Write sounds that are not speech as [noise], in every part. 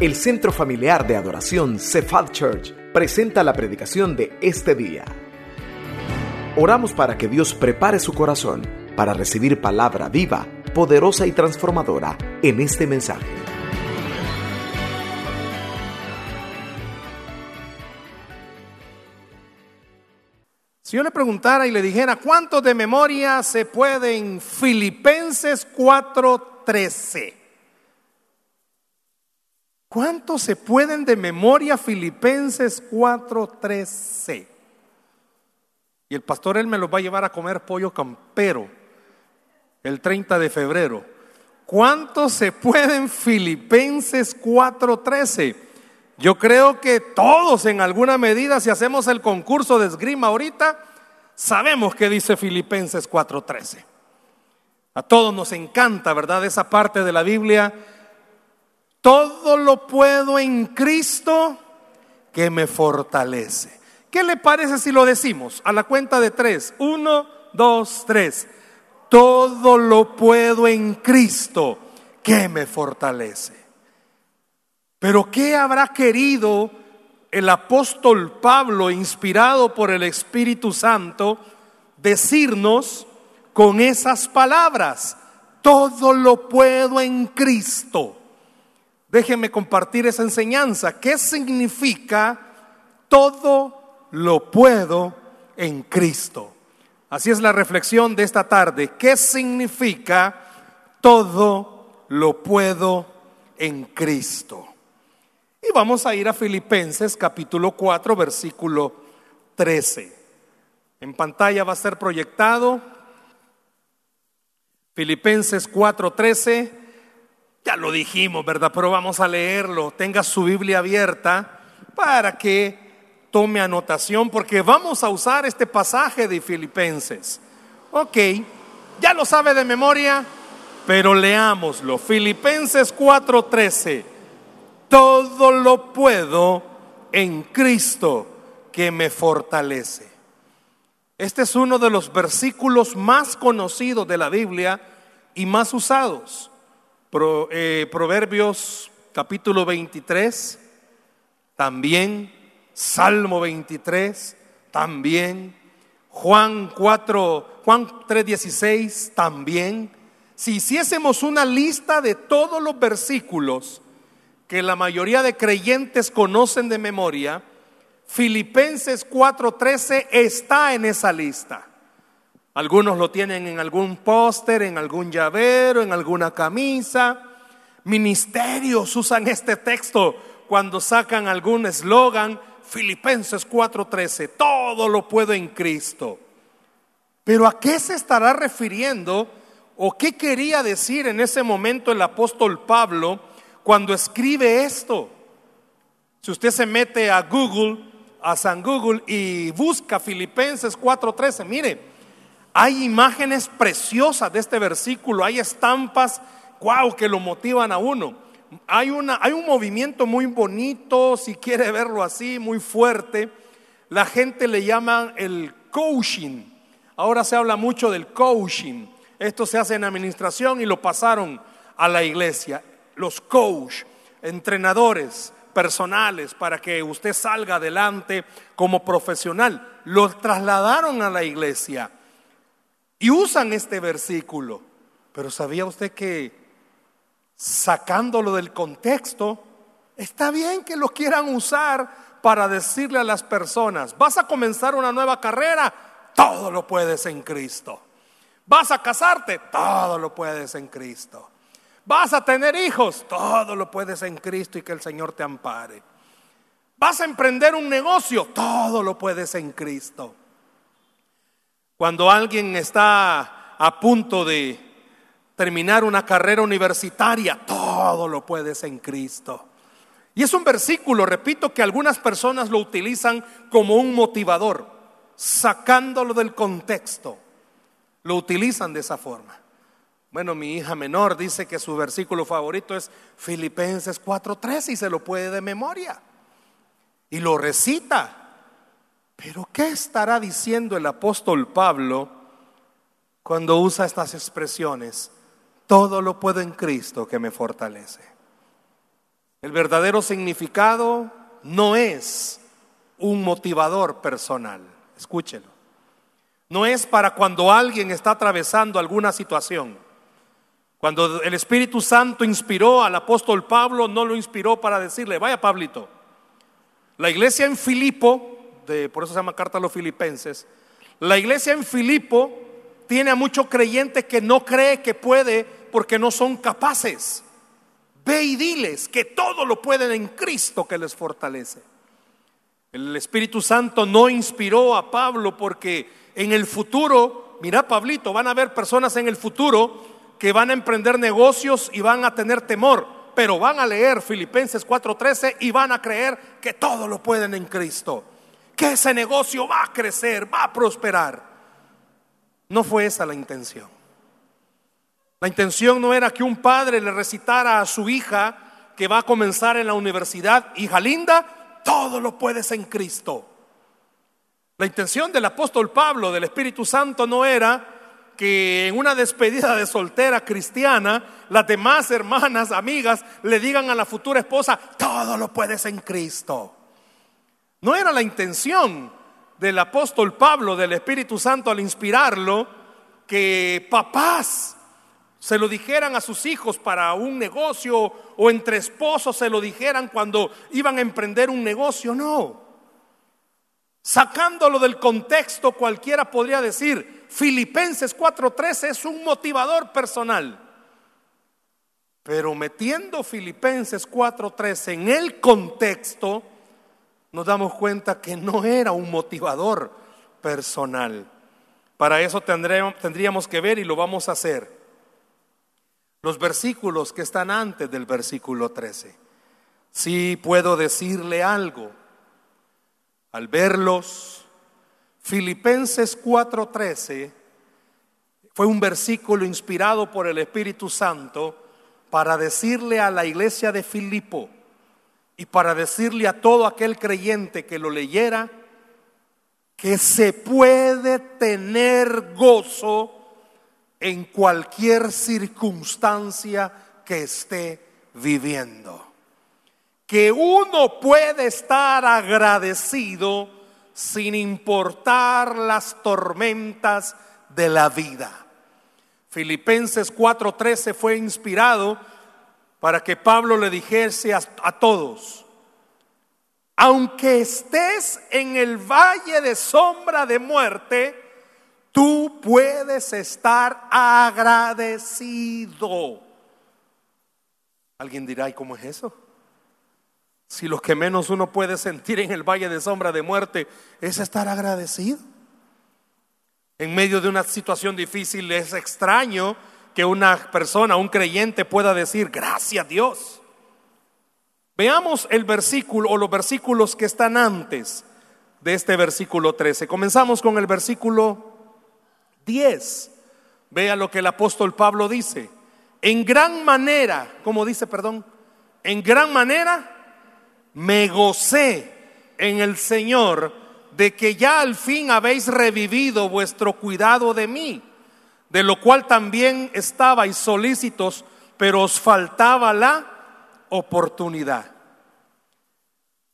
El Centro Familiar de Adoración Cephal Church presenta la predicación de este día. Oramos para que Dios prepare su corazón para recibir palabra viva, poderosa y transformadora en este mensaje. Si yo le preguntara y le dijera, ¿cuántos de memoria se pueden Filipenses 4:13? ¿Cuántos se pueden de memoria Filipenses 4:13? Y el pastor él me los va a llevar a comer pollo campero el 30 de febrero. ¿Cuántos se pueden Filipenses 4:13? Yo creo que todos en alguna medida, si hacemos el concurso de esgrima ahorita, sabemos que dice Filipenses 4:13. A todos nos encanta, ¿verdad? Esa parte de la Biblia todo lo puedo en Cristo que me fortalece. ¿Qué le parece si lo decimos a la cuenta de tres? Uno, dos, tres. Todo lo puedo en Cristo que me fortalece. Pero ¿qué habrá querido el apóstol Pablo, inspirado por el Espíritu Santo, decirnos con esas palabras? Todo lo puedo en Cristo. Déjenme compartir esa enseñanza. ¿Qué significa todo lo puedo en Cristo? Así es la reflexión de esta tarde. ¿Qué significa todo lo puedo en Cristo? Y vamos a ir a Filipenses capítulo 4, versículo 13. En pantalla va a ser proyectado Filipenses 4, 13. Ya lo dijimos, ¿verdad? Pero vamos a leerlo. Tenga su Biblia abierta para que tome anotación porque vamos a usar este pasaje de Filipenses. Ok, ya lo sabe de memoria, pero leámoslo. Filipenses 4:13. Todo lo puedo en Cristo que me fortalece. Este es uno de los versículos más conocidos de la Biblia y más usados. Eh, Proverbios capítulo 23, también Salmo 23, también Juan 4, Juan 3:16, también. Si hiciésemos una lista de todos los versículos que la mayoría de creyentes conocen de memoria, Filipenses 4:13 está en esa lista. Algunos lo tienen en algún póster, en algún llavero, en alguna camisa. Ministerios usan este texto cuando sacan algún eslogan. Filipenses 4:13, todo lo puedo en Cristo. Pero ¿a qué se estará refiriendo o qué quería decir en ese momento el apóstol Pablo cuando escribe esto? Si usted se mete a Google, a San Google y busca Filipenses 4:13, mire, hay imágenes preciosas de este versículo, hay estampas, wow, que lo motivan a uno. Hay, una, hay un movimiento muy bonito, si quiere verlo así, muy fuerte. La gente le llama el coaching. Ahora se habla mucho del coaching. Esto se hace en administración y lo pasaron a la iglesia. Los coach, entrenadores personales para que usted salga adelante como profesional, lo trasladaron a la iglesia. Y usan este versículo. Pero ¿sabía usted que sacándolo del contexto, está bien que lo quieran usar para decirle a las personas, vas a comenzar una nueva carrera, todo lo puedes en Cristo. Vas a casarte, todo lo puedes en Cristo. Vas a tener hijos, todo lo puedes en Cristo y que el Señor te ampare. Vas a emprender un negocio, todo lo puedes en Cristo. Cuando alguien está a punto de terminar una carrera universitaria, todo lo puedes en Cristo. Y es un versículo, repito, que algunas personas lo utilizan como un motivador, sacándolo del contexto. Lo utilizan de esa forma. Bueno, mi hija menor dice que su versículo favorito es Filipenses 4:3 y se lo puede de memoria. Y lo recita. Pero ¿qué estará diciendo el apóstol Pablo cuando usa estas expresiones? Todo lo puedo en Cristo que me fortalece. El verdadero significado no es un motivador personal. Escúchelo. No es para cuando alguien está atravesando alguna situación. Cuando el Espíritu Santo inspiró al apóstol Pablo, no lo inspiró para decirle, vaya Pablito, la iglesia en Filipo, por eso se llama carta a los filipenses, la iglesia en Filipo tiene a muchos creyentes que no cree que puede porque no son capaces. Ve y diles que todo lo pueden en Cristo que les fortalece. El Espíritu Santo no inspiró a Pablo porque en el futuro, mira Pablito, van a haber personas en el futuro que van a emprender negocios y van a tener temor, pero van a leer Filipenses 4:13 y van a creer que todo lo pueden en Cristo, que ese negocio va a crecer, va a prosperar. No fue esa la intención. La intención no era que un padre le recitara a su hija que va a comenzar en la universidad, hija linda, todo lo puedes en Cristo. La intención del apóstol Pablo, del Espíritu Santo, no era que en una despedida de soltera cristiana, las demás hermanas, amigas, le digan a la futura esposa, todo lo puedes en Cristo. No era la intención del apóstol Pablo, del Espíritu Santo, al inspirarlo, que papás se lo dijeran a sus hijos para un negocio o entre esposos se lo dijeran cuando iban a emprender un negocio, no. Sacándolo del contexto, cualquiera podría decir, Filipenses 4:13 es un motivador personal. Pero metiendo Filipenses 4:13 en el contexto, nos damos cuenta que no era un motivador personal. Para eso tendríamos que ver y lo vamos a hacer los versículos que están antes del versículo 13. Si puedo decirle algo. Al verlos, Filipenses 4:13 fue un versículo inspirado por el Espíritu Santo para decirle a la iglesia de Filipo y para decirle a todo aquel creyente que lo leyera que se puede tener gozo en cualquier circunstancia que esté viviendo. Que uno puede estar agradecido sin importar las tormentas de la vida. Filipenses 4:13 fue inspirado para que Pablo le dijese a, todos, aunque estés en el valle de sombra de muerte, Tú puedes estar agradecido. Alguien dirá, ¿y cómo es eso? Si lo que menos uno puede sentir en el valle de sombra de muerte es estar agradecido. En medio de una situación difícil es extraño que una persona, un creyente pueda decir, gracias a Dios. Veamos el versículo o los versículos que están antes de este versículo 13. Comenzamos con el versículo 10. Vea lo que el apóstol Pablo dice. En gran manera, como dice, perdón, en gran manera me gocé en el Señor de que ya al fin habéis revivido vuestro cuidado de mí, de lo cual también estabais solícitos, pero os faltaba la oportunidad.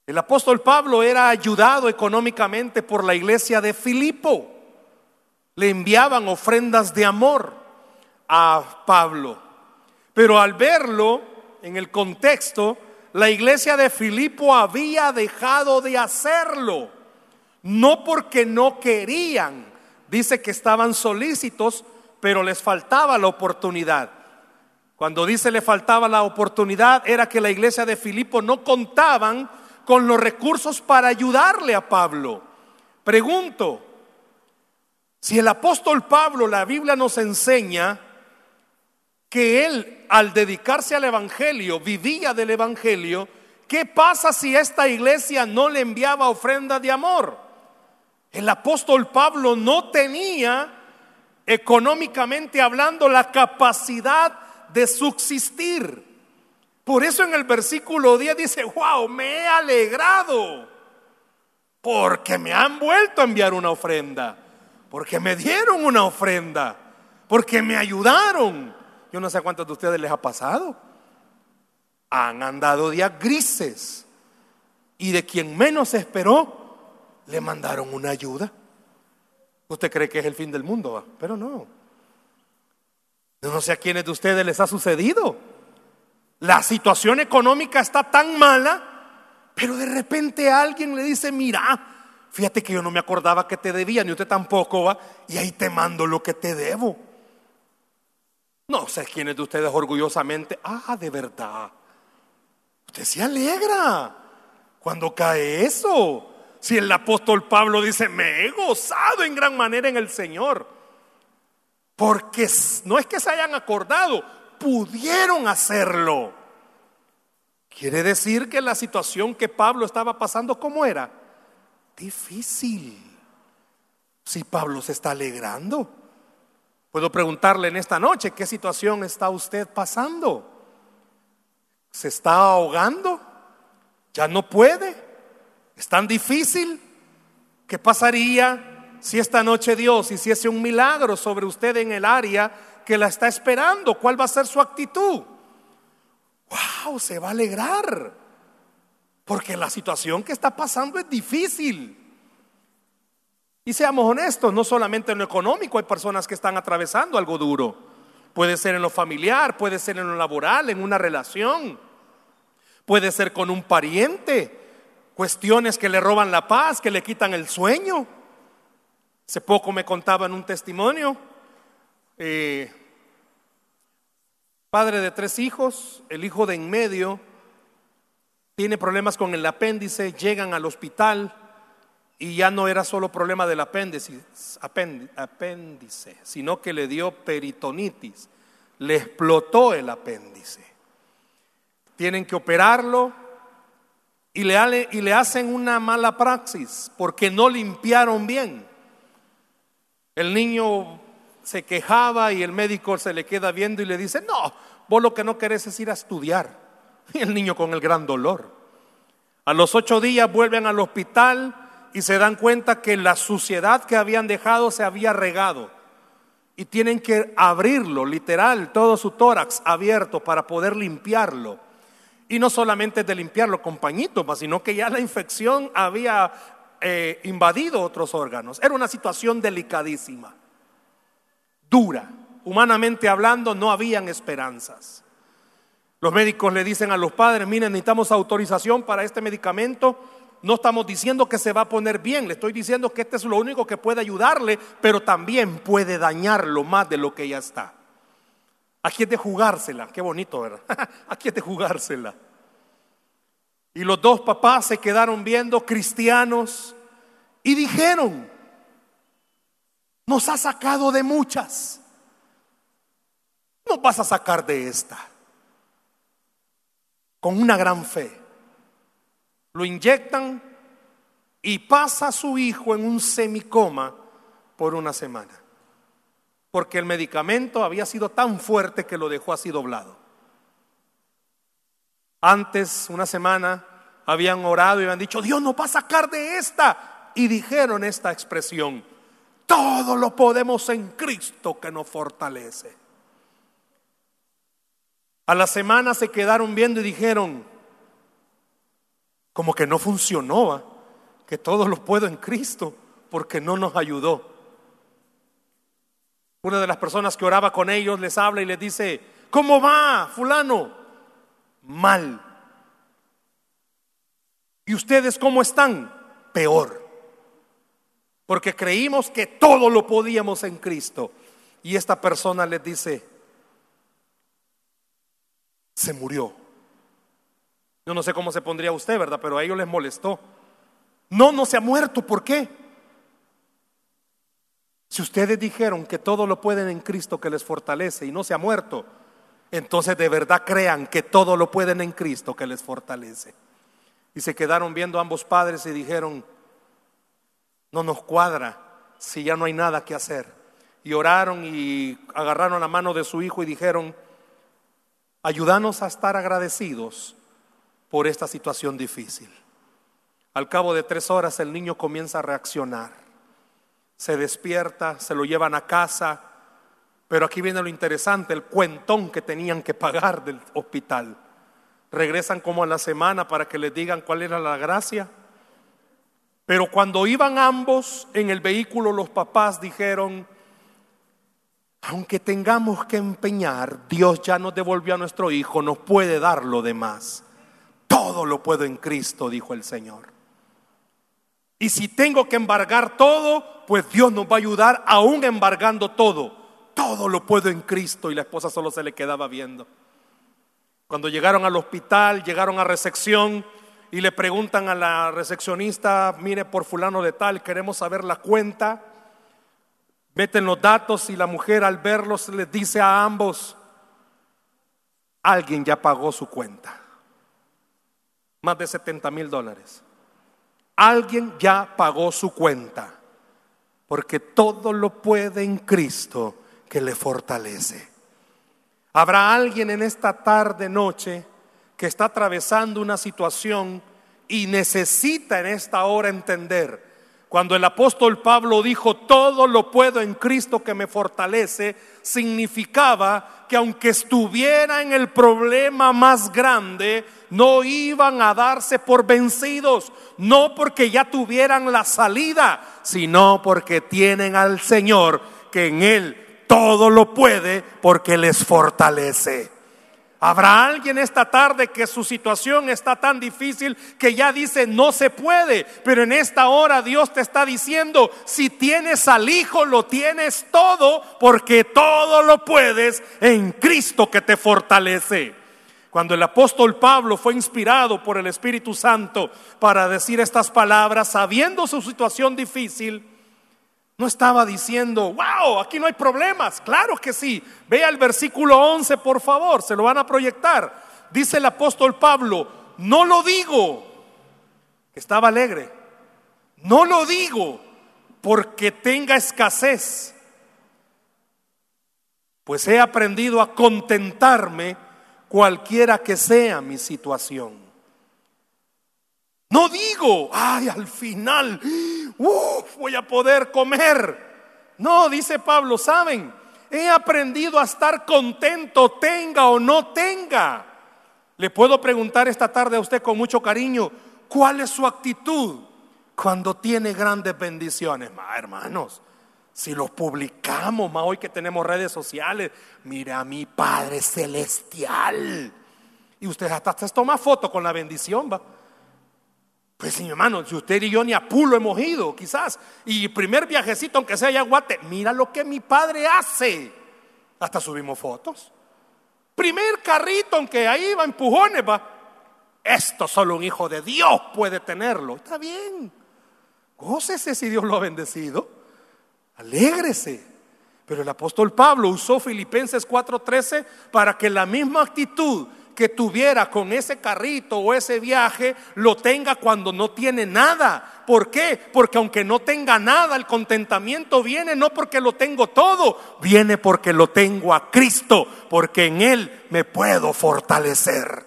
El apóstol Pablo era ayudado económicamente por la iglesia de Filipo le enviaban ofrendas de amor a Pablo. Pero al verlo en el contexto, la iglesia de Filipo había dejado de hacerlo. No porque no querían, dice que estaban solícitos, pero les faltaba la oportunidad. Cuando dice le faltaba la oportunidad, era que la iglesia de Filipo no contaban con los recursos para ayudarle a Pablo. Pregunto, si el apóstol Pablo, la Biblia nos enseña que él al dedicarse al Evangelio, vivía del Evangelio, ¿qué pasa si esta iglesia no le enviaba ofrenda de amor? El apóstol Pablo no tenía, económicamente hablando, la capacidad de subsistir. Por eso en el versículo 10 dice, wow, me he alegrado porque me han vuelto a enviar una ofrenda porque me dieron una ofrenda, porque me ayudaron. Yo no sé cuántos de ustedes les ha pasado. Han andado días grises y de quien menos esperó, le mandaron una ayuda. Usted cree que es el fin del mundo, pero no. no sé a quiénes de ustedes les ha sucedido. La situación económica está tan mala, pero de repente alguien le dice, mira, fíjate que yo no me acordaba que te debía, ni usted tampoco va, y ahí te mando lo que te debo. No sé quiénes de ustedes orgullosamente, ah, de verdad. Usted se alegra cuando cae eso. Si el apóstol Pablo dice, me he gozado en gran manera en el Señor. Porque no es que se hayan acordado, pudieron hacerlo. Quiere decir que la situación que Pablo estaba pasando, ¿cómo era? Difícil. Si Pablo se está alegrando. Puedo preguntarle en esta noche, ¿qué situación está usted pasando? ¿Se está ahogando? ¿Ya no puede? ¿Es tan difícil? ¿Qué pasaría si esta noche Dios hiciese un milagro sobre usted en el área que la está esperando? ¿Cuál va a ser su actitud? ¡Wow! Se va a alegrar. Porque la situación que está pasando es difícil. Y seamos honestos, no solamente en lo económico hay personas que están atravesando algo duro. Puede ser en lo familiar, puede ser en lo laboral, en una relación. Puede ser con un pariente, cuestiones que le roban la paz, que le quitan el sueño. Hace poco me contaba en un testimonio, eh, padre de tres hijos, el hijo de en medio tiene problemas con el apéndice, llegan al hospital y ya no era solo problema del apéndice, apéndice, sino que le dio peritonitis, le explotó el apéndice. Tienen que operarlo, y le, y le hacen una mala praxis porque no limpiaron bien. El niño se quejaba y el médico se le queda viendo y le dice, no, vos lo que no querés es ir a estudiar. [laughs] Y el niño con el gran dolor. A los ocho días vuelven al hospital y se dan cuenta que la suciedad que habían dejado se había regado. Y tienen que abrirlo, literal, todo su tórax abierto para poder limpiarlo. Y no solamente de limpiarlo con pañitos, sino que ya la infección había eh, invadido otros órganos. Era una situación delicadísima, dura. Humanamente hablando, no habían esperanzas. Los médicos le dicen a los padres, miren, necesitamos autorización para este medicamento. No estamos diciendo que se va a poner bien, le estoy diciendo que este es lo único que puede ayudarle, pero también puede dañarlo más de lo que ya está. Aquí es de jugársela, qué bonito, ¿verdad? [laughs] Aquí es de jugársela. Y los dos papás se quedaron viendo cristianos y dijeron, nos ha sacado de muchas, nos vas a sacar de esta, con una gran fe. Lo inyectan y pasa a su hijo en un semicoma por una semana porque el medicamento había sido tan fuerte que lo dejó así doblado. Antes, una semana, habían orado y habían dicho, Dios nos va a sacar de esta. Y dijeron esta expresión, todo lo podemos en Cristo que nos fortalece. A la semana se quedaron viendo y dijeron, como que no funcionó, que todo lo puedo en Cristo porque no nos ayudó. Una de las personas que oraba con ellos les habla y les dice, ¿cómo va fulano? Mal. ¿Y ustedes cómo están? Peor. Porque creímos que todo lo podíamos en Cristo. Y esta persona les dice, se murió. Yo no sé cómo se pondría usted, ¿verdad? Pero a ellos les molestó. No, no se ha muerto. ¿Por qué? Si ustedes dijeron que todo lo pueden en Cristo que les fortalece y no se ha muerto, entonces de verdad crean que todo lo pueden en Cristo que les fortalece. Y se quedaron viendo ambos padres y dijeron, no nos cuadra si ya no hay nada que hacer. Y oraron y agarraron la mano de su hijo y dijeron, ayúdanos a estar agradecidos por esta situación difícil. Al cabo de tres horas el niño comienza a reaccionar se despierta, se lo llevan a casa, pero aquí viene lo interesante, el cuentón que tenían que pagar del hospital. regresan como a la semana para que les digan cuál era la gracia. Pero cuando iban ambos en el vehículo, los papás dijeron, aunque tengamos que empeñar, Dios ya nos devolvió a nuestro hijo, nos puede dar lo demás. Todo lo puedo en Cristo, dijo el Señor. Y si tengo que embargar todo, pues Dios nos va a ayudar aún embargando todo. Todo lo puedo en Cristo. Y la esposa solo se le quedaba viendo. Cuando llegaron al hospital, llegaron a recepción y le preguntan a la recepcionista, mire por fulano de tal, queremos saber la cuenta. Meten los datos y la mujer al verlos les dice a ambos, alguien ya pagó su cuenta. Más de 70 mil dólares. Alguien ya pagó su cuenta. Porque todo lo puede en Cristo que le fortalece. Habrá alguien en esta tarde, noche, que está atravesando una situación y necesita en esta hora entender cuando el apóstol Pablo dijo, todo lo puedo en Cristo que me fortalece, significaba que aunque estuviera en el problema más grande, no iban a darse por vencidos, no porque ya tuvieran la salida, sino porque tienen al Señor que en Él todo lo puede porque les fortalece. Habrá alguien esta tarde que su situación está tan difícil que ya dice no se puede, pero en esta hora Dios te está diciendo, si tienes al Hijo lo tienes todo porque todo lo puedes en Cristo que te fortalece. Cuando el apóstol Pablo fue inspirado por el Espíritu Santo para decir estas palabras, sabiendo su situación difícil, no estaba diciendo, wow, aquí no hay problemas. Claro que sí. Vea el versículo 11, por favor, se lo van a proyectar. Dice el apóstol Pablo, no lo digo, que estaba alegre. No lo digo porque tenga escasez, pues he aprendido a contentarme cualquiera que sea mi situación. No digo, ay, al final, voy a poder comer. No, dice Pablo, ¿saben? He aprendido a estar contento, tenga o no tenga. Le puedo preguntar esta tarde a usted con mucho cariño, ¿cuál es su actitud cuando tiene grandes bendiciones? hermanos, si los publicamos, más hoy que tenemos redes sociales, mira a mi Padre Celestial. Y usted hasta se toma foto con la bendición, va. Pues mi hermano, si usted y yo ni a Pulo hemos ido, quizás, y primer viajecito, aunque sea allá Guate, mira lo que mi padre hace. Hasta subimos fotos. Primer carrito, aunque ahí va empujones, va. Esto solo un hijo de Dios puede tenerlo. Está bien. Gócese si Dios lo ha bendecido. Alégrese. Pero el apóstol Pablo usó Filipenses 4:13 para que la misma actitud que tuviera con ese carrito o ese viaje lo tenga cuando no tiene nada. ¿Por qué? Porque aunque no tenga nada, el contentamiento viene no porque lo tengo todo, viene porque lo tengo a Cristo, porque en Él me puedo fortalecer.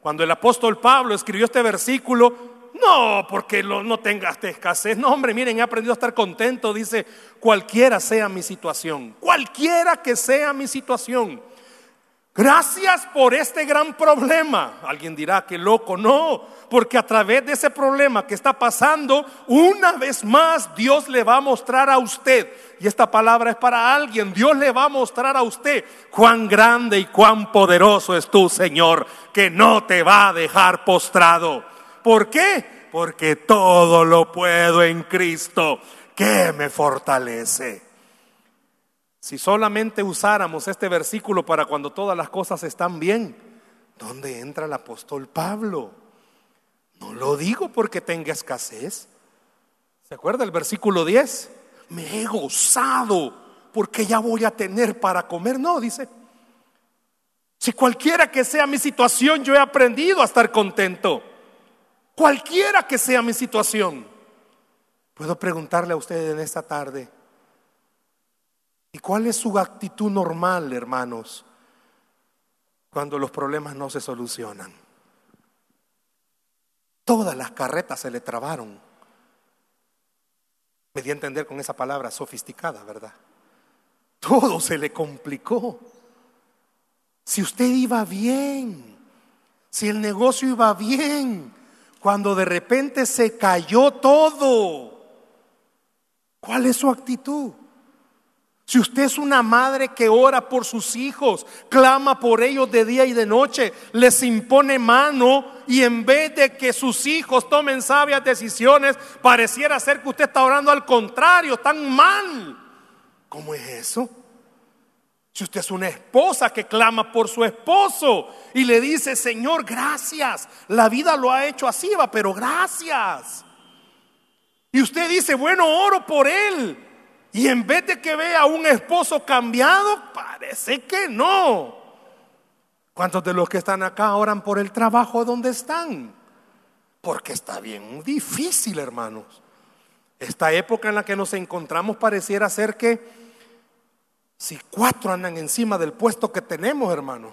Cuando el apóstol Pablo escribió este versículo, no, porque no tengas escasez. No, hombre, miren, he aprendido a estar contento. Dice, cualquiera sea mi situación, cualquiera que sea mi situación. Gracias por este gran problema. Alguien dirá que loco, no, porque a través de ese problema que está pasando, una vez más Dios le va a mostrar a usted, y esta palabra es para alguien, Dios le va a mostrar a usted cuán grande y cuán poderoso es tu Señor, que no te va a dejar postrado. ¿Por qué? Porque todo lo puedo en Cristo, que me fortalece. Si solamente usáramos este versículo para cuando todas las cosas están bien, ¿dónde entra el apóstol Pablo? No lo digo porque tenga escasez. ¿Se acuerda el versículo 10? Me he gozado porque ya voy a tener para comer. No, dice. Si cualquiera que sea mi situación, yo he aprendido a estar contento. Cualquiera que sea mi situación. Puedo preguntarle a usted en esta tarde, ¿Y cuál es su actitud normal, hermanos, cuando los problemas no se solucionan? Todas las carretas se le trabaron. Me di a entender con esa palabra sofisticada, ¿verdad? Todo se le complicó. Si usted iba bien, Si el negocio iba bien, cuando de repente se cayó todo, ¿cuál es su actitud? Si usted es una madre que ora por sus hijos, clama por ellos de día y de noche, les impone mano y en vez de que sus hijos tomen sabias decisiones, pareciera ser que usted está orando al contrario, tan mal. ¿Cómo es eso? Si usted es una esposa que clama por su esposo y le dice, Señor, gracias, la vida lo ha hecho así, va, pero gracias. Y usted dice, bueno, oro por él. Y en vez de que vea a un esposo cambiado, parece que no. ¿Cuántos de los que están acá oran por el trabajo donde están? Porque está bien difícil, hermanos. Esta época en la que nos encontramos pareciera ser que si cuatro andan encima del puesto que tenemos, hermano,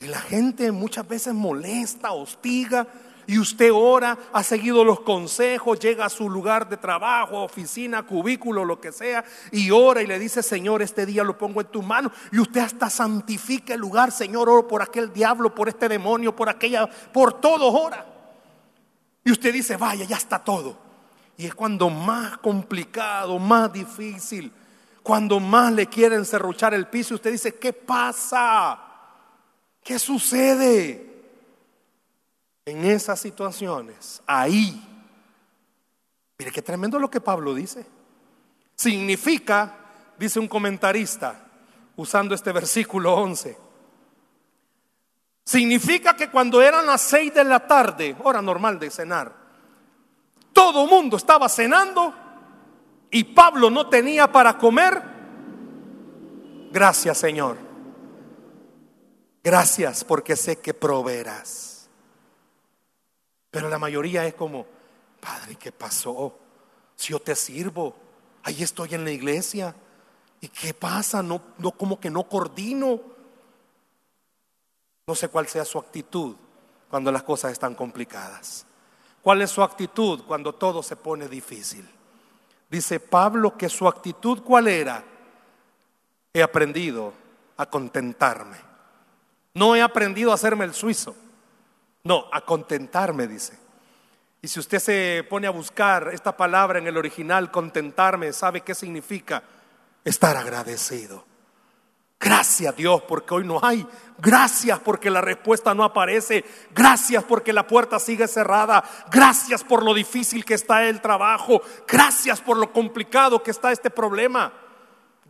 y la gente muchas veces molesta, hostiga, y usted ora, ha seguido los consejos, llega a su lugar de trabajo, oficina, cubículo, lo que sea, y ora y le dice, Señor, este día lo pongo en tu mano, y usted hasta santifica el lugar, Señor, oro por aquel diablo, por este demonio, por aquella, por todo ora. Y usted dice, vaya, ya está todo. Y es cuando más complicado, más difícil, cuando más le quieren serruchar el piso, usted dice, ¿qué pasa? ¿Qué sucede? En esas situaciones, ahí, mire qué tremendo lo que Pablo dice. Significa, dice un comentarista, usando este versículo 11, significa que cuando eran las seis de la tarde, hora normal de cenar, todo mundo estaba cenando y Pablo no tenía para comer. Gracias Señor. Gracias porque sé que proveerás. Pero la mayoría es como, Padre, ¿qué pasó? Si yo te sirvo, ahí estoy en la iglesia. ¿Y qué pasa? No, no, como que no coordino. No sé cuál sea su actitud cuando las cosas están complicadas. ¿Cuál es su actitud cuando todo se pone difícil? Dice Pablo que su actitud cuál era? He aprendido a contentarme. No he aprendido a hacerme el suizo. No, a contentarme, dice. Y si usted se pone a buscar esta palabra en el original, contentarme, ¿sabe qué significa? Estar agradecido. Gracias Dios porque hoy no hay. Gracias porque la respuesta no aparece. Gracias porque la puerta sigue cerrada. Gracias por lo difícil que está el trabajo. Gracias por lo complicado que está este problema.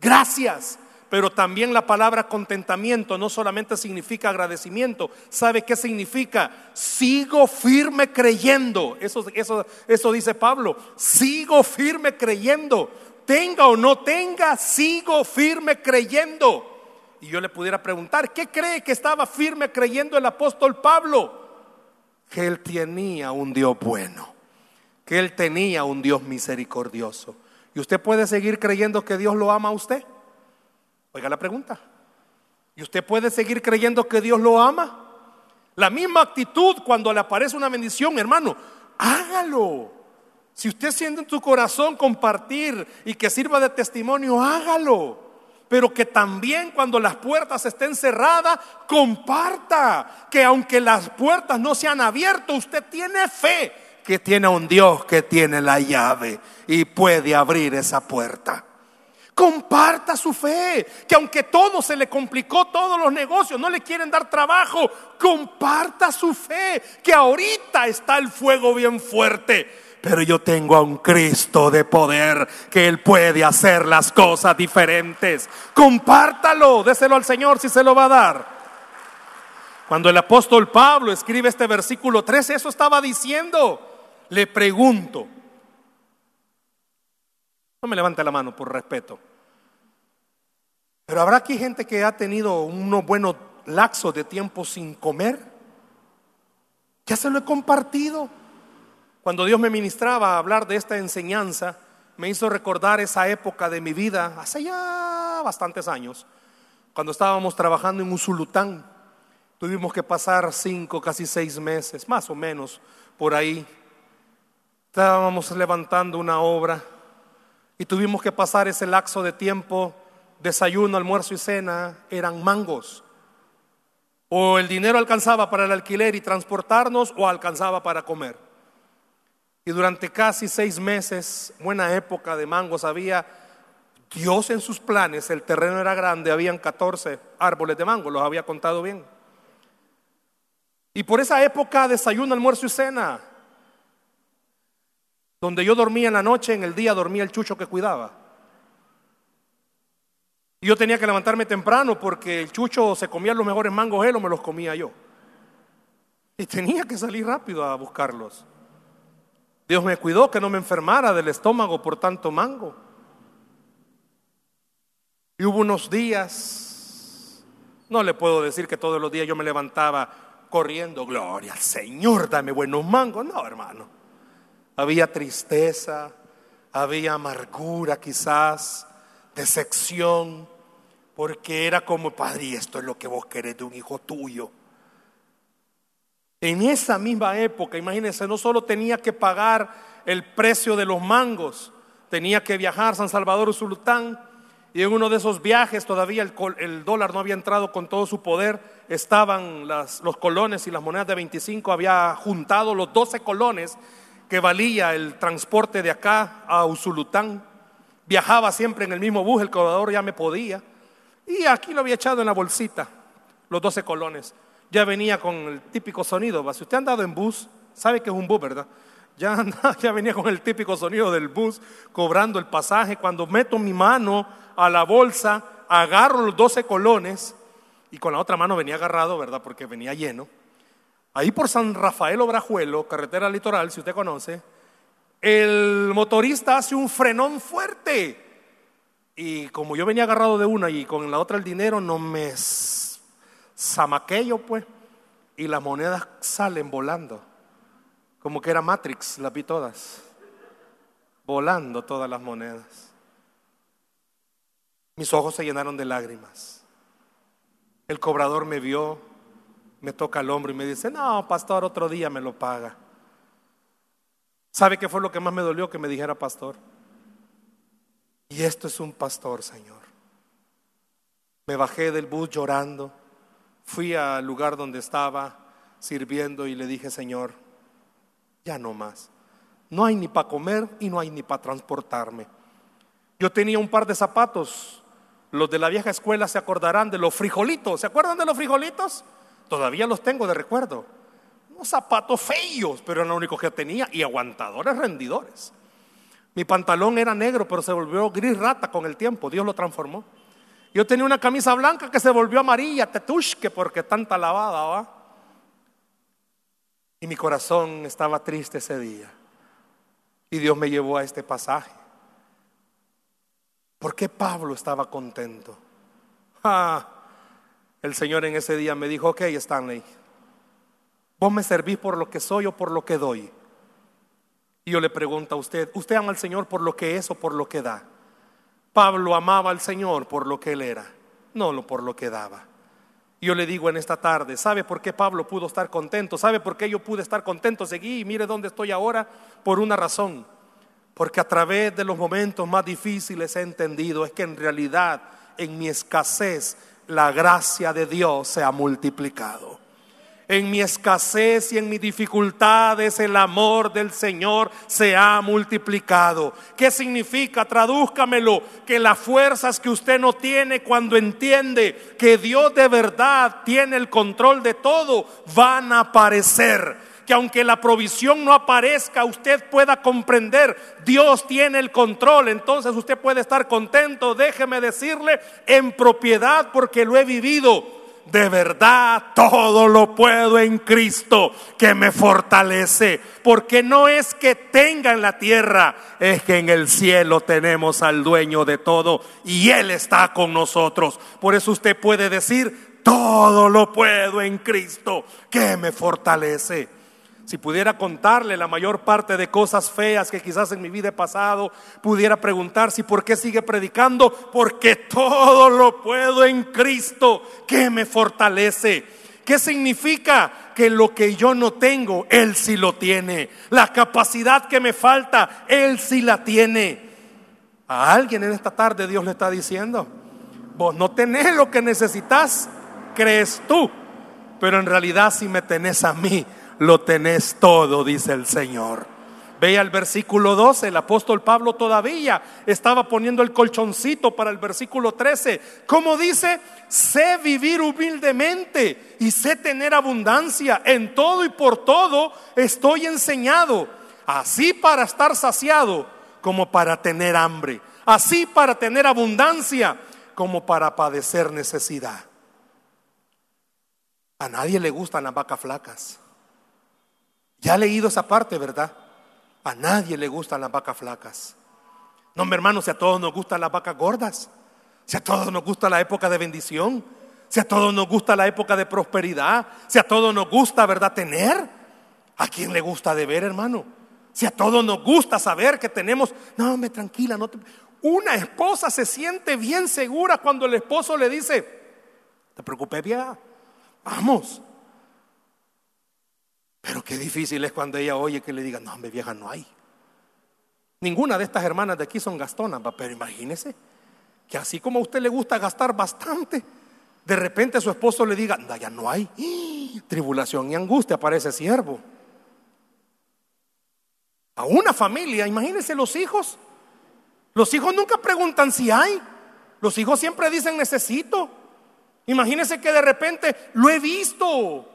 Gracias pero también la palabra contentamiento no solamente significa agradecimiento, ¿sabe qué significa? Sigo firme creyendo, eso, eso, dice Pablo, sigo firme creyendo, tenga o no tenga, sigo firme creyendo. Y yo le pudiera preguntar, ¿qué cree que estaba firme creyendo el apóstol Pablo? Que él tenía un Dios bueno, que él tenía un Dios misericordioso. ¿Y usted puede seguir creyendo que Dios lo ama a usted? Oiga la pregunta. ¿Y usted puede seguir creyendo que Dios lo ama? La misma actitud cuando le aparece una bendición, hermano, hágalo. Si usted siente en su corazón compartir y que sirva de testimonio, hágalo. Pero que también cuando las puertas estén cerradas, comparta. Que aunque las puertas no se han abierto, usted tiene fe que tiene un Dios que tiene la llave y puede abrir esa puerta. Comparta su fe, que aunque todo se le complicó, todos los negocios no le quieren dar trabajo, comparta su fe, que ahorita está el fuego bien fuerte. Pero yo tengo a un Cristo de poder que Él puede hacer las cosas diferentes. Compártalo, déselo al Señor si se lo va a dar. Cuando el apóstol Pablo escribe este versículo 13, eso estaba diciendo. Le pregunto, no me levante la mano por respeto. Pero habrá aquí gente que ha tenido unos buenos laxos de tiempo sin comer. Ya se lo he compartido. Cuando Dios me ministraba a hablar de esta enseñanza, me hizo recordar esa época de mi vida, hace ya bastantes años, cuando estábamos trabajando en Usulután. Tuvimos que pasar cinco, casi seis meses, más o menos, por ahí. Estábamos levantando una obra y tuvimos que pasar ese laxo de tiempo desayuno, almuerzo y cena eran mangos. O el dinero alcanzaba para el alquiler y transportarnos o alcanzaba para comer. Y durante casi seis meses, buena época de mangos, había Dios en sus planes, el terreno era grande, habían 14 árboles de mango, los había contado bien. Y por esa época desayuno, almuerzo y cena. Donde yo dormía en la noche, en el día dormía el chucho que cuidaba. Yo tenía que levantarme temprano porque el chucho se comía los mejores mangos él o me los comía yo. Y tenía que salir rápido a buscarlos. Dios me cuidó que no me enfermara del estómago por tanto mango. Y hubo unos días, no le puedo decir que todos los días yo me levantaba corriendo, gloria al Señor, dame buenos mangos. No, hermano. Había tristeza, había amargura quizás, decepción, porque era como, Padre, esto es lo que vos querés de un hijo tuyo. En esa misma época, imagínense, no solo tenía que pagar el precio de los mangos, tenía que viajar a San Salvador Sultán y en uno de esos viajes todavía el, dólar no había entrado con todo su poder, estaban los colones y las monedas de 25, había juntado los 12 colones que valía el transporte de acá a Usulután. Viajaba siempre en el mismo bus, el cobrador ya me podía. Y aquí lo había echado en la bolsita, los 12 colones. Ya venía con el típico sonido. Si usted ha andado en bus, sabe que es un bus, ¿verdad? Ya, [laughs] ya venía con el típico sonido del bus, cobrando el pasaje. Cuando meto mi mano a la bolsa, agarro los 12 colones y con la otra mano venía agarrado, ¿verdad? Porque venía lleno. Ahí por San Rafael Obrajuelo, carretera litoral, si usted conoce, el motorista hace un frenón fuerte y como yo venía agarrado de una y con la otra el dinero, no me zamaqueyo, pues. Y las monedas salen volando. Como que era Matrix, las vi todas. Volando todas las monedas. Mis ojos se llenaron de lágrimas. El cobrador me vio, me toca el hombro y me dice, no, pastor, otro día me lo paga. ¿Sabe qué fue lo que más me dolió que me dijera pastor? Y esto es un pastor, Señor. Me bajé del bus llorando, fui al lugar donde estaba sirviendo y le dije, Señor, ya no más. No hay ni para comer y no hay ni para transportarme. Yo tenía un par de zapatos. Los de la vieja escuela se acordarán de los frijolitos. ¿Se acuerdan de los frijolitos? Todavía los tengo de recuerdo. Zapatos feos, pero eran lo único que tenía y aguantadores rendidores. Mi pantalón era negro, pero se volvió gris rata con el tiempo. Dios lo transformó. Yo tenía una camisa blanca que se volvió amarilla, tetushke, porque tanta lavada, ¿va? Y mi corazón estaba triste ese día. Y Dios me llevó a este pasaje. ¿Por qué Pablo estaba contento? Ah, el Señor en ese día me dijo, ok, Stanley, vos me servís por lo que soy o por lo que doy. Y yo le pregunto a usted, ¿usted ama al Señor por lo que es o por lo que da? Pablo amaba al Señor por lo que él era, no por lo que daba. Yo le digo en esta tarde, ¿sabe por qué Pablo pudo estar contento? ¿Sabe por qué yo pude estar contento? Seguí y mire dónde estoy ahora por una razón. Porque a través de los momentos más difíciles he entendido es que en realidad en mi escasez la gracia de Dios se ha multiplicado en mi escasez y en mis dificultades el amor del Señor se ha multiplicado. ¿Qué significa? Tradúzcamelo, que las fuerzas que usted no tiene cuando entiende que Dios de verdad tiene el control de todo, van a aparecer que aunque la provisión no aparezca, usted pueda comprender, Dios tiene el control, entonces usted puede estar contento, déjeme decirle, en propiedad porque lo he vivido de verdad todo lo puedo en Cristo que me fortalece. Porque no es que tenga en la tierra, es que en el cielo tenemos al dueño de todo y Él está con nosotros. Por eso usted puede decir, todo lo puedo en Cristo que me fortalece. Si pudiera contarle la mayor parte de cosas feas que quizás en mi vida he pasado, pudiera preguntar si por qué sigue predicando, porque todo lo puedo en Cristo que me fortalece. ¿Qué significa? Que lo que yo no tengo, Él sí lo tiene. La capacidad que me falta, Él sí la tiene. A alguien en esta tarde Dios le está diciendo, vos no tenés lo que necesitas, crees tú pero en realidad si me tenés a mí, lo tenés todo, dice el Señor. Vea el versículo 12, el apóstol Pablo todavía estaba poniendo el colchoncito para el versículo 13. Como dice, sé vivir humildemente y sé tener abundancia. En todo y por todo estoy enseñado, así para estar saciado como para tener hambre, así para tener abundancia como para padecer necesidad. A nadie le gustan las vacas flacas. Ya ha leído esa parte, ¿verdad? A nadie le gustan las vacas flacas. No, mi hermano, si a todos nos gustan las vacas gordas, si a todos nos gusta la época de bendición, si a todos nos gusta la época de prosperidad, si a todos nos gusta, ¿verdad? Tener. ¿A quién le gusta de ver, hermano? Si a todos nos gusta saber que tenemos, no, me tranquila, no te... Una esposa se siente bien segura cuando el esposo le dice, te preocupes, vieja, vamos, pero qué difícil es cuando ella oye que le diga, no, hombre, vieja, no hay. Ninguna de estas hermanas de aquí son gastonas, pero imagínese que así como a usted le gusta gastar bastante, de repente su esposo le diga, no, ya no hay. Tribulación y angustia aparece siervo. A una familia, imagínese los hijos. Los hijos nunca preguntan si hay. Los hijos siempre dicen necesito. Imagínese que de repente lo he visto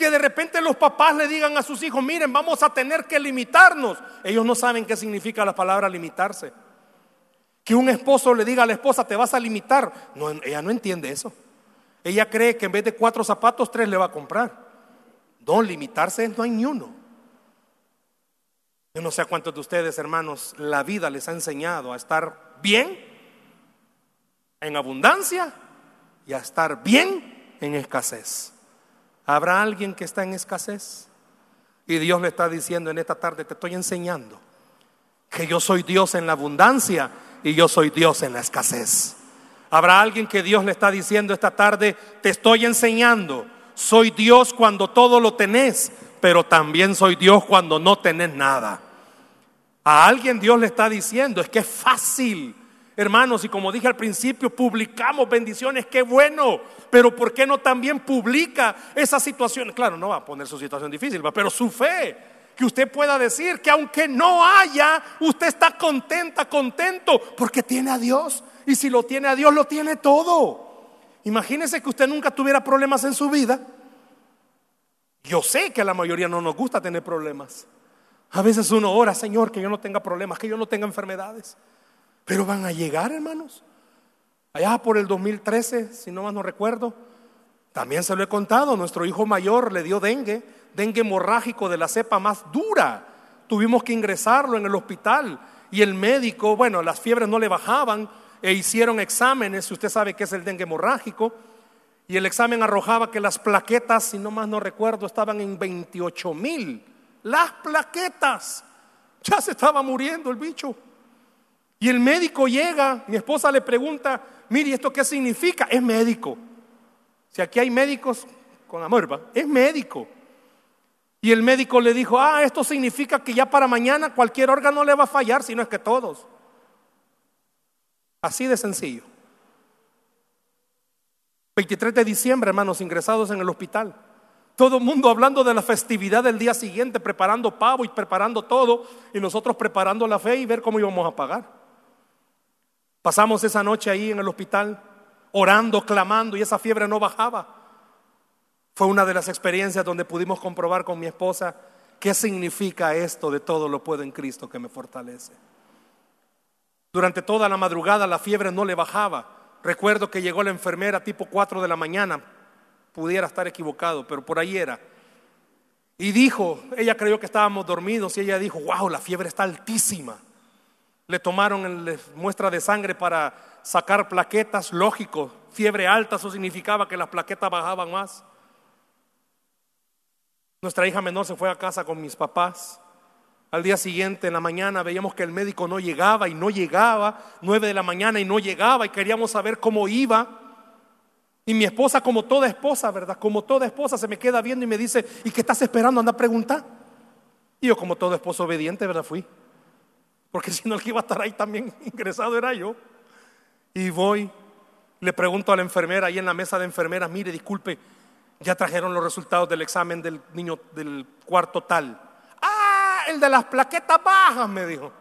que de repente los papás le digan a sus hijos, miren, vamos a tener que limitarnos. Ellos no saben qué significa la palabra limitarse. Que un esposo le diga a la esposa, te vas a limitar. No, ella no entiende eso. Ella cree que en vez de cuatro zapatos, tres le va a comprar. No, limitarse no hay ni uno. Yo no sé a cuántos de ustedes, hermanos, la vida les ha enseñado a estar bien, en abundancia, y a estar bien en escasez. ¿Habrá alguien que está en escasez? Y Dios le está diciendo en esta tarde, te estoy enseñando que yo soy Dios en la abundancia y yo soy Dios en la escasez. Habrá alguien que Dios le está diciendo esta tarde, te estoy enseñando, soy Dios cuando todo lo tenés, pero también soy Dios cuando no tenés nada. A alguien Dios le está diciendo, es que es fácil Hermanos, y como dije al principio, publicamos bendiciones, qué bueno, pero ¿por qué no también publica esa situación? Claro, no va a poner su situación difícil, pero su fe, que usted pueda decir que aunque no haya, usted está contenta, contento, porque tiene a Dios, y si lo tiene a Dios, lo tiene todo. Imagínese que usted nunca tuviera problemas en su vida. Yo sé que a la mayoría no nos gusta tener problemas. A veces uno ora, Señor, que yo no tenga problemas, que yo no tenga enfermedades. Pero van a llegar, hermanos. Allá por el 2013, si no más no recuerdo, también se lo he contado, nuestro hijo mayor le dio dengue, dengue hemorrágico de la cepa más dura. Tuvimos que ingresarlo en el hospital y el médico, bueno, las fiebres no le bajaban e hicieron exámenes, si usted sabe qué es el dengue hemorrágico, y el examen arrojaba que las plaquetas, si no más no recuerdo, estaban en 28 mil. Las plaquetas. Ya se estaba muriendo el bicho. Y el médico llega, mi esposa le pregunta, mire, ¿esto qué significa? Es médico. Si aquí hay médicos con amor, ¿va? es médico. Y el médico le dijo, ah, esto significa que ya para mañana cualquier órgano le va a fallar, si no es que todos. Así de sencillo. 23 de diciembre, hermanos, ingresados en el hospital. Todo el mundo hablando de la festividad del día siguiente, preparando pavo y preparando todo, y nosotros preparando la fe y ver cómo íbamos a pagar. Pasamos esa noche ahí en el hospital, orando, clamando, y esa fiebre no bajaba. Fue una de las experiencias donde pudimos comprobar con mi esposa qué significa esto de todo lo puedo en Cristo que me fortalece. Durante toda la madrugada la fiebre no le bajaba. Recuerdo que llegó la enfermera tipo 4 de la mañana, pudiera estar equivocado, pero por ahí era. Y dijo, ella creyó que estábamos dormidos y ella dijo, wow, la fiebre está altísima. Le tomaron muestra de sangre para sacar plaquetas, lógico, fiebre alta, eso significaba que las plaquetas bajaban más. Nuestra hija menor se fue a casa con mis papás. Al día siguiente, en la mañana, veíamos que el médico no llegaba y no llegaba, nueve de la mañana y no llegaba y queríamos saber cómo iba. Y mi esposa, como toda esposa, ¿verdad? Como toda esposa, se me queda viendo y me dice, ¿y qué estás esperando? Anda a preguntar. Y yo, como todo esposo obediente, ¿verdad? Fui. Porque [laughs] si no, el que iba a estar ahí también ingresado era yo. Y voy, le pregunto a la enfermera ahí en la mesa de enfermeras, mire, disculpe, Ya trajeron los resultados del examen del niño del cuarto tal. Ah, el de las plaquetas bajas, me dijo.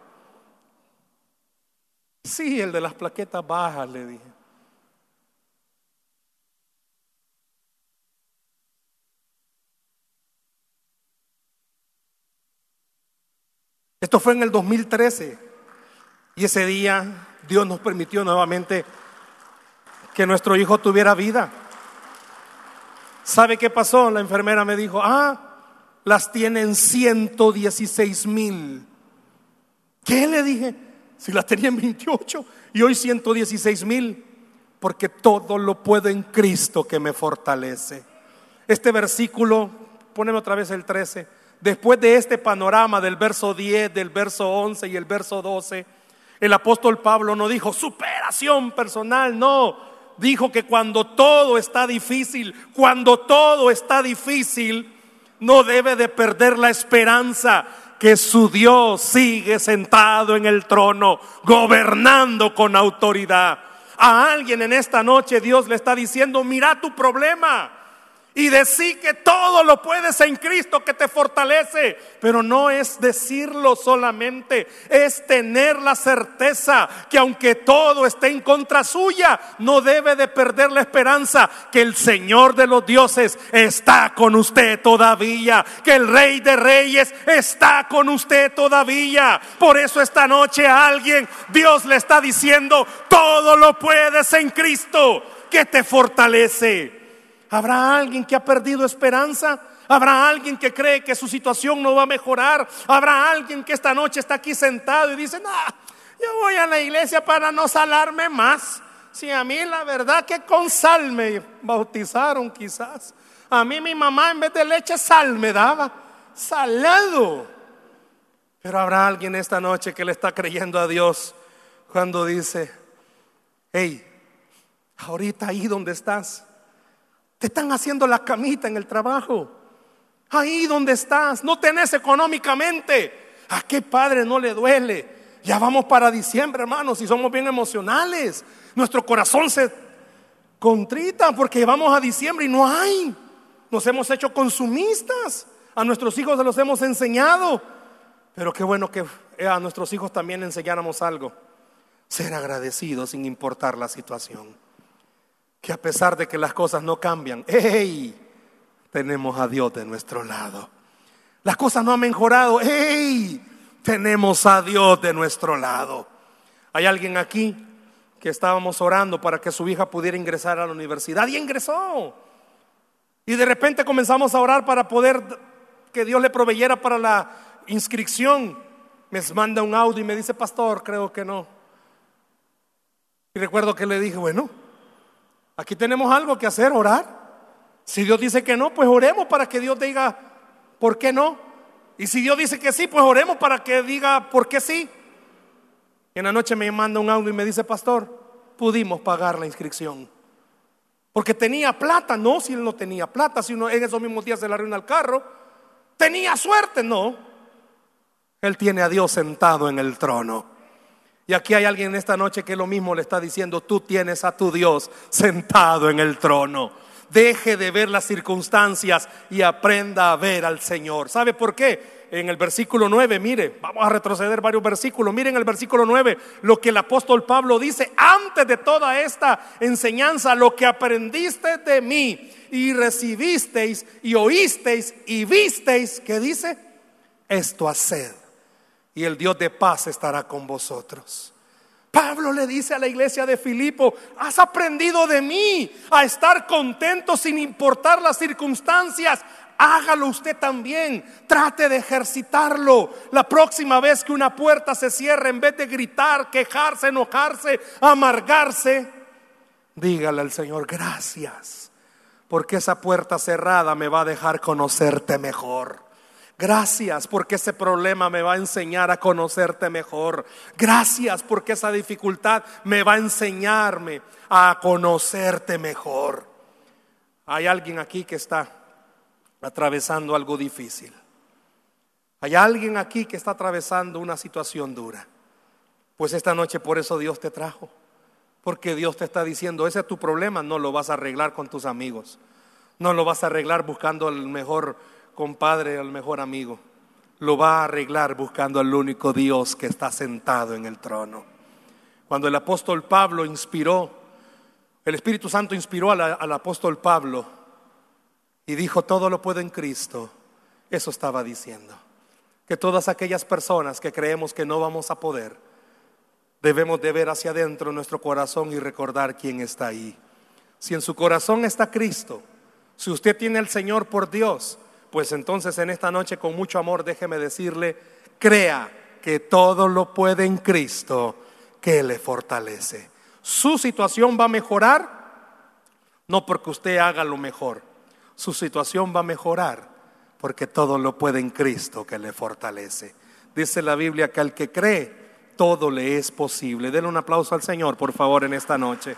Sí, el de las plaquetas bajas, le dije. Esto fue en el 2013 y ese día Dios nos permitió nuevamente que nuestro hijo tuviera vida. ¿Sabe qué pasó? La enfermera me dijo, ah, las tienen 116 mil. ¿Qué le dije? Si las tenían 28 y hoy 116 mil, porque todo lo puedo en Cristo que me fortalece. Este versículo, poneme otra vez el 13 después de este panorama del verso 10, del verso 11 y el verso 12, el apóstol Pablo no dijo superación personal, no, dijo que cuando todo está difícil, cuando todo está difícil, no debe de perder la esperanza que su Dios sigue sentado en el trono, gobernando con autoridad. A alguien en esta noche Dios le está diciendo, mira tu problema y decir que todo lo puedes en Cristo que te fortalece. Pero no es decirlo solamente, es tener la certeza que aunque todo esté en contra suya, no debe de perder la esperanza que el Señor de los dioses está con usted todavía, que el Rey de Reyes está con usted todavía. Por eso esta noche a alguien Dios le está diciendo, todo lo puedes en Cristo que te fortalece. ¿Habrá alguien que ha perdido esperanza? ¿Habrá alguien que cree que su situación no va a mejorar? ¿Habrá alguien que esta noche está aquí sentado y dice, no, yo voy a la iglesia para no salarme más? Si a mí la verdad que con sal me bautizaron quizás. A mí mi mamá en vez de leche sal me daba. Salado. Pero habrá alguien esta noche que le está creyendo a Dios cuando dice, hey, ahorita ahí donde estás, te están haciendo la camita en el trabajo. Ahí donde estás, no tenés económicamente. ¿A qué padre no le duele? Ya vamos para diciembre, hermanos, y somos bien emocionales. Nuestro corazón se contrita porque vamos a diciembre y no hay. Nos hemos hecho consumistas. A nuestros hijos se los hemos enseñado. Pero qué bueno que a nuestros hijos también enseñáramos algo. Ser agradecidos sin importar la situación que a pesar de que las cosas no cambian, ¡hey! Tenemos a Dios de nuestro lado. Las cosas no han mejorado, ¡hey! Tenemos a Dios de nuestro lado. Hay alguien aquí que estábamos orando para que su hija pudiera ingresar a la universidad y ingresó. Y de repente comenzamos a orar para poder que Dios le proveyera para la inscripción. Me manda un audio y me dice, pastor, creo que no. Y recuerdo que le dije, bueno, Aquí tenemos algo que hacer, orar. Si Dios dice que no, pues oremos para que Dios diga, ¿por qué no? Y si Dios dice que sí, pues oremos para que diga, ¿por qué sí? En la noche me manda un audio y me dice, pastor, pudimos pagar la inscripción. Porque tenía plata, no, si él no tenía plata, si uno en esos mismos días se la arruina al carro. Tenía suerte, no. Él tiene a Dios sentado en el trono. Y aquí hay alguien en esta noche que lo mismo le está diciendo, tú tienes a tu Dios sentado en el trono. Deje de ver las circunstancias y aprenda a ver al Señor. ¿Sabe por qué? En el versículo 9, mire, vamos a retroceder varios versículos. Miren el versículo 9, lo que el apóstol Pablo dice, antes de toda esta enseñanza, lo que aprendiste de mí y recibisteis y oísteis y visteis, ¿qué dice? Esto haced y el Dios de paz estará con vosotros. Pablo le dice a la iglesia de Filipo, has aprendido de mí a estar contento sin importar las circunstancias. Hágalo usted también. Trate de ejercitarlo. La próxima vez que una puerta se cierre, en vez de gritar, quejarse, enojarse, amargarse, dígale al Señor, gracias, porque esa puerta cerrada me va a dejar conocerte mejor. Gracias porque ese problema me va a enseñar a conocerte mejor. Gracias porque esa dificultad me va a enseñarme a conocerte mejor. Hay alguien aquí que está atravesando algo difícil. Hay alguien aquí que está atravesando una situación dura. Pues esta noche por eso Dios te trajo. Porque Dios te está diciendo, ese es tu problema, no lo vas a arreglar con tus amigos. No lo vas a arreglar buscando al mejor compadre, al mejor amigo. Lo va a arreglar buscando al único Dios que está sentado en el trono. Cuando el apóstol Pablo inspiró, el Espíritu Santo inspiró al apóstol Pablo y dijo, todo lo puedo en Cristo. Eso estaba diciendo. Que todas aquellas personas que creemos que no vamos a poder, debemos de ver hacia adentro nuestro corazón y recordar quién está ahí. Si en su corazón está Cristo, si usted tiene al Señor por Dios, pues entonces en esta noche con mucho amor déjeme decirle, crea que todo lo puede en Cristo que le fortalece. Su situación va a mejorar no porque usted haga lo mejor, su situación va a mejorar porque todo lo puede en Cristo que le fortalece. Dice la Biblia que al que cree, todo le es posible. Denle un aplauso al Señor, por favor, en esta noche.